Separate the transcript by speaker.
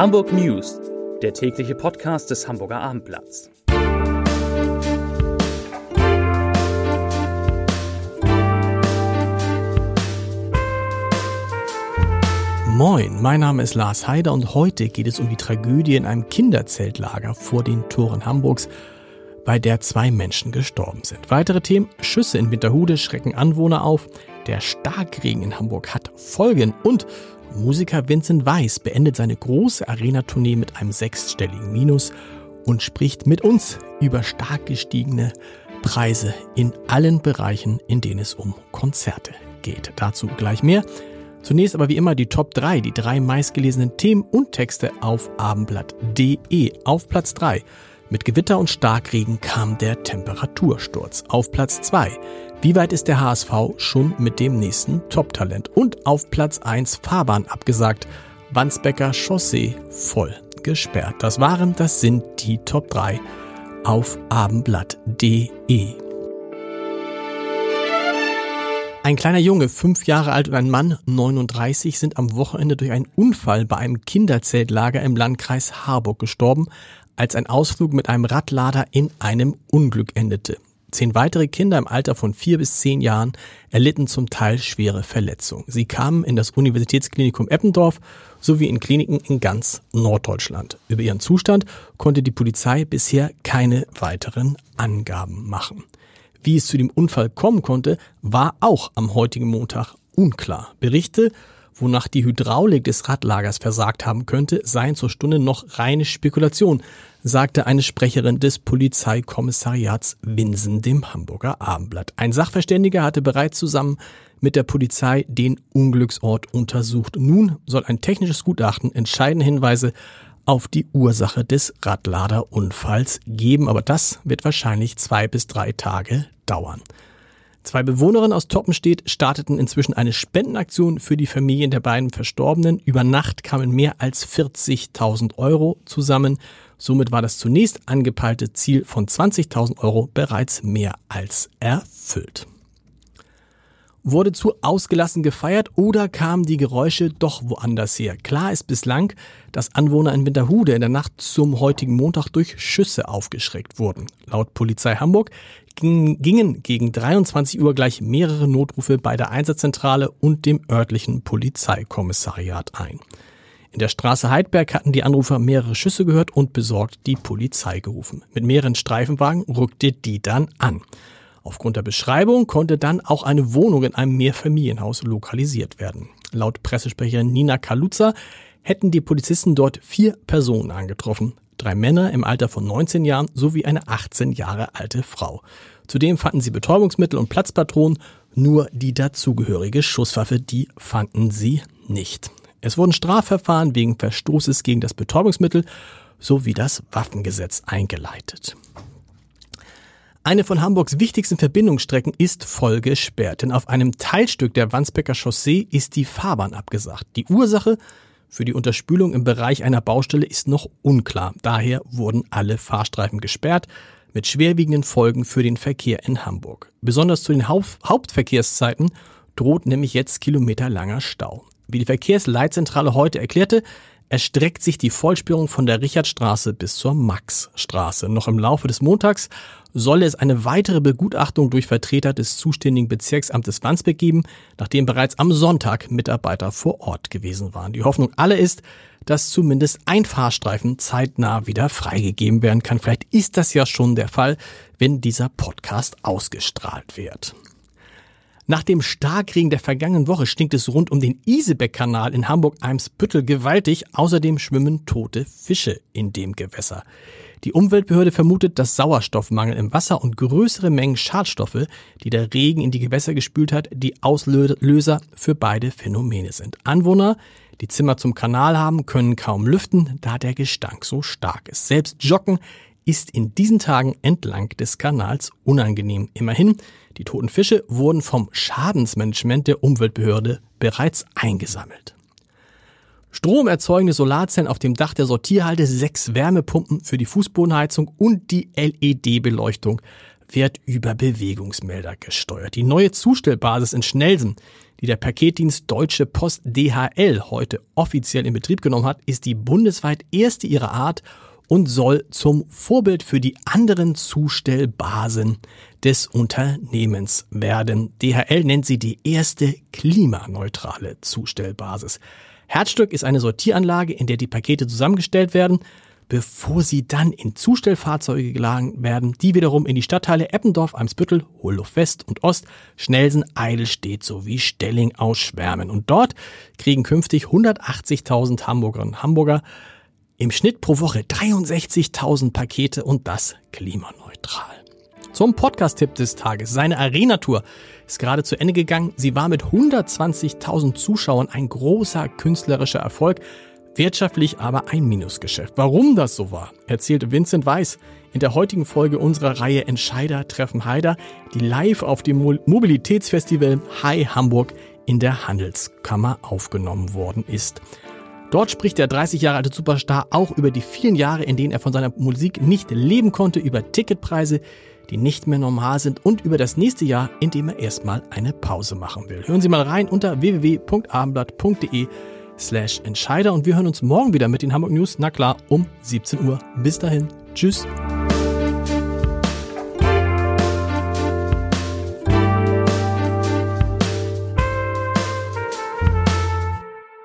Speaker 1: Hamburg News, der tägliche Podcast des Hamburger Abendblatts.
Speaker 2: Moin, mein Name ist Lars Heider und heute geht es um die Tragödie in einem Kinderzeltlager vor den Toren Hamburgs, bei der zwei Menschen gestorben sind. Weitere Themen, Schüsse in Winterhude schrecken Anwohner auf, der Starkregen in Hamburg hat Folgen und Musiker Vincent Weiss beendet seine große Arena-Tournee mit einem sechsstelligen Minus und spricht mit uns über stark gestiegene Preise in allen Bereichen, in denen es um Konzerte geht. Dazu gleich mehr. Zunächst aber wie immer die Top 3, die drei meistgelesenen Themen und Texte auf abendblatt.de. Auf Platz 3 mit Gewitter und Starkregen kam der Temperatursturz. Auf Platz 2 wie weit ist der HSV schon mit dem nächsten Top-Talent? Und auf Platz 1 Fahrbahn abgesagt. Wandsbecker Chaussee voll gesperrt. Das waren, das sind die Top 3 auf abendblatt.de. Ein kleiner Junge, fünf Jahre alt und ein Mann, 39, sind am Wochenende durch einen Unfall bei einem Kinderzeltlager im Landkreis Harburg gestorben, als ein Ausflug mit einem Radlader in einem Unglück endete. Zehn weitere Kinder im Alter von vier bis zehn Jahren erlitten zum Teil schwere Verletzungen. Sie kamen in das Universitätsklinikum Eppendorf sowie in Kliniken in ganz Norddeutschland. Über ihren Zustand konnte die Polizei bisher keine weiteren Angaben machen. Wie es zu dem Unfall kommen konnte, war auch am heutigen Montag unklar. Berichte wonach die Hydraulik des Radlagers versagt haben könnte, seien zur Stunde noch reine Spekulation, sagte eine Sprecherin des Polizeikommissariats Winsen dem Hamburger Abendblatt. Ein Sachverständiger hatte bereits zusammen mit der Polizei den Unglücksort untersucht. Nun soll ein technisches Gutachten entscheidende Hinweise auf die Ursache des Radladerunfalls geben, aber das wird wahrscheinlich zwei bis drei Tage dauern. Zwei Bewohnerinnen aus Toppenstedt starteten inzwischen eine Spendenaktion für die Familien der beiden Verstorbenen. Über Nacht kamen mehr als 40.000 Euro zusammen. Somit war das zunächst angepeilte Ziel von 20.000 Euro bereits mehr als erfüllt. Wurde zu ausgelassen gefeiert oder kamen die Geräusche doch woanders her? Klar ist bislang, dass Anwohner in Winterhude in der Nacht zum heutigen Montag durch Schüsse aufgeschreckt wurden. Laut Polizei Hamburg gingen gegen 23 Uhr gleich mehrere Notrufe bei der Einsatzzentrale und dem örtlichen Polizeikommissariat ein. In der Straße Heidberg hatten die Anrufer mehrere Schüsse gehört und besorgt die Polizei gerufen. Mit mehreren Streifenwagen rückte die dann an. Aufgrund der Beschreibung konnte dann auch eine Wohnung in einem Mehrfamilienhaus lokalisiert werden. Laut Pressesprecherin Nina Kaluza hätten die Polizisten dort vier Personen angetroffen drei Männer im Alter von 19 Jahren sowie eine 18 Jahre alte Frau. Zudem fanden sie Betäubungsmittel und Platzpatronen, nur die dazugehörige Schusswaffe, die fanden sie nicht. Es wurden Strafverfahren wegen Verstoßes gegen das Betäubungsmittel sowie das Waffengesetz eingeleitet. Eine von Hamburgs wichtigsten Verbindungsstrecken ist voll gesperrt, denn auf einem Teilstück der Wandsbecker Chaussee ist die Fahrbahn abgesagt. Die Ursache für die Unterspülung im Bereich einer Baustelle ist noch unklar. Daher wurden alle Fahrstreifen gesperrt, mit schwerwiegenden Folgen für den Verkehr in Hamburg. Besonders zu den Hauptverkehrszeiten droht nämlich jetzt kilometerlanger Stau. Wie die Verkehrsleitzentrale heute erklärte, erstreckt sich die Vollsperrung von der Richardstraße bis zur Maxstraße. Noch im Laufe des Montags solle es eine weitere Begutachtung durch Vertreter des zuständigen Bezirksamtes Wandsbek geben, nachdem bereits am Sonntag Mitarbeiter vor Ort gewesen waren. Die Hoffnung alle ist, dass zumindest ein Fahrstreifen zeitnah wieder freigegeben werden kann. Vielleicht ist das ja schon der Fall, wenn dieser Podcast ausgestrahlt wird. Nach dem Starkregen der vergangenen Woche stinkt es rund um den Isebeck-Kanal in Hamburg-Eimsbüttel gewaltig. Außerdem schwimmen tote Fische in dem Gewässer. Die Umweltbehörde vermutet, dass Sauerstoffmangel im Wasser und größere Mengen Schadstoffe, die der Regen in die Gewässer gespült hat, die Auslöser für beide Phänomene sind. Anwohner, die Zimmer zum Kanal haben, können kaum lüften, da der Gestank so stark ist. Selbst Joggen ist in diesen Tagen entlang des Kanals unangenehm. Immerhin die toten Fische wurden vom Schadensmanagement der Umweltbehörde bereits eingesammelt. Stromerzeugende Solarzellen auf dem Dach der Sortierhalte, sechs Wärmepumpen für die Fußbodenheizung und die LED-Beleuchtung wird über Bewegungsmelder gesteuert. Die neue Zustellbasis in Schnelsen, die der Paketdienst Deutsche Post DHL heute offiziell in Betrieb genommen hat, ist die bundesweit erste ihrer Art und soll zum Vorbild für die anderen Zustellbasen des Unternehmens werden. DHL nennt sie die erste klimaneutrale Zustellbasis. Herzstück ist eine Sortieranlage, in der die Pakete zusammengestellt werden bevor sie dann in Zustellfahrzeuge geladen werden, die wiederum in die Stadtteile Eppendorf, Eimsbüttel, Hohlof West und Ost, Schnelsen, Eidelstedt sowie Stelling ausschwärmen. Und dort kriegen künftig 180.000 Hamburgerinnen und Hamburger im Schnitt pro Woche 63.000 Pakete und das klimaneutral. Zum Podcast-Tipp des Tages. Seine Arena-Tour ist gerade zu Ende gegangen. Sie war mit 120.000 Zuschauern ein großer künstlerischer Erfolg wirtschaftlich aber ein Minusgeschäft. Warum das so war, erzählt Vincent Weiss in der heutigen Folge unserer Reihe Entscheider treffen Heider, die live auf dem Mobilitätsfestival High Hamburg in der Handelskammer aufgenommen worden ist. Dort spricht der 30 Jahre alte Superstar auch über die vielen Jahre, in denen er von seiner Musik nicht leben konnte, über Ticketpreise, die nicht mehr normal sind und über das nächste Jahr, in dem er erstmal eine Pause machen will. Hören Sie mal rein unter www.abendblatt.de slash Entscheider und wir hören uns morgen wieder mit den Hamburg News, na klar, um 17 Uhr. Bis dahin. Tschüss.